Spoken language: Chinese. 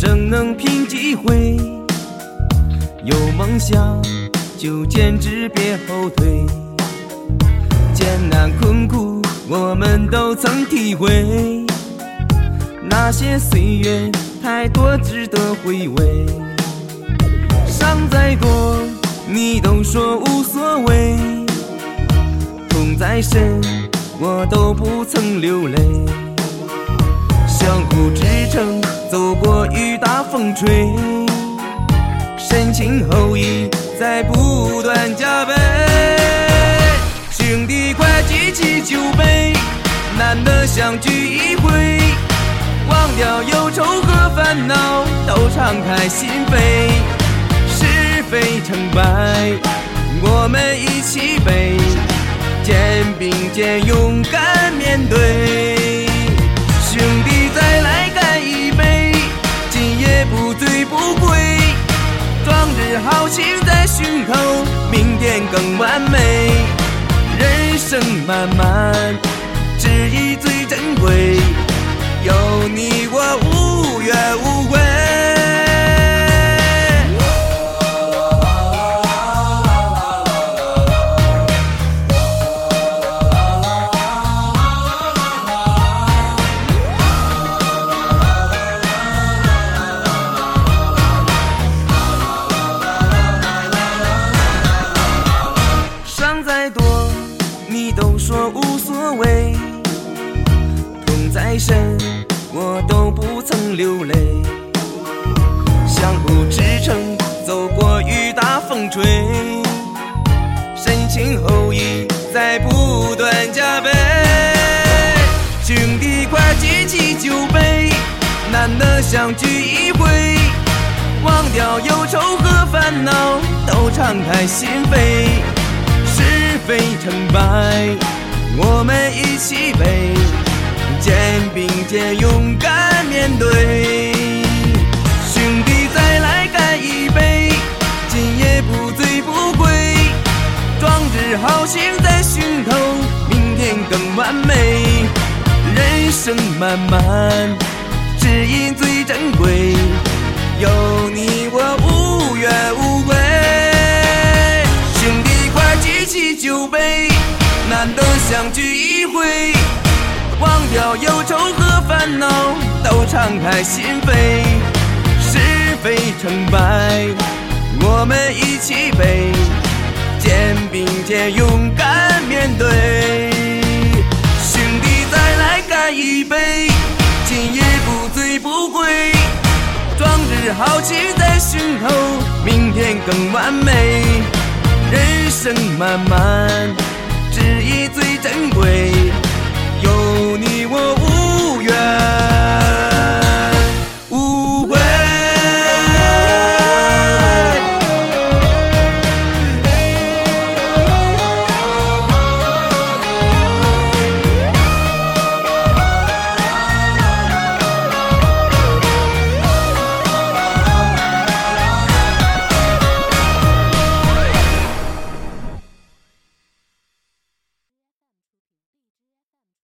生能拼几回？有梦想就坚持，别后退。艰难困苦，我们都曾体会。那些岁月太多，值得回味。伤再多，你都说无所谓。痛再深，我都不曾流泪。相互支撑，走过雨打风吹。深情厚谊在不断加倍，兄弟快举起酒杯，难得相聚一回，忘掉忧愁和烦恼，都敞开心扉，是非成败我们一起背，肩并肩勇敢豪情在胸口，明天更完美。人生漫漫，只以最珍都说无所谓；痛再深，我都不曾流泪。相互支撑，走过雨打风吹，深情厚谊在不断加倍。兄弟，快举起酒杯，难得相聚一回，忘掉忧愁和烦恼，都敞开心扉。成败，我们一起背，肩并肩勇敢面对。兄弟，再来干一杯，今夜不醉不归。壮志豪情在心头，明天更完美。人生漫漫，只因最珍难得相聚一回，忘掉忧愁和烦恼，都敞开心扉。是非成败，我们一起背，肩并肩勇敢面对。兄弟，再来干一杯，今夜不醉不归。壮志豪情在胸口，明天更完美。人生漫漫，知意最珍。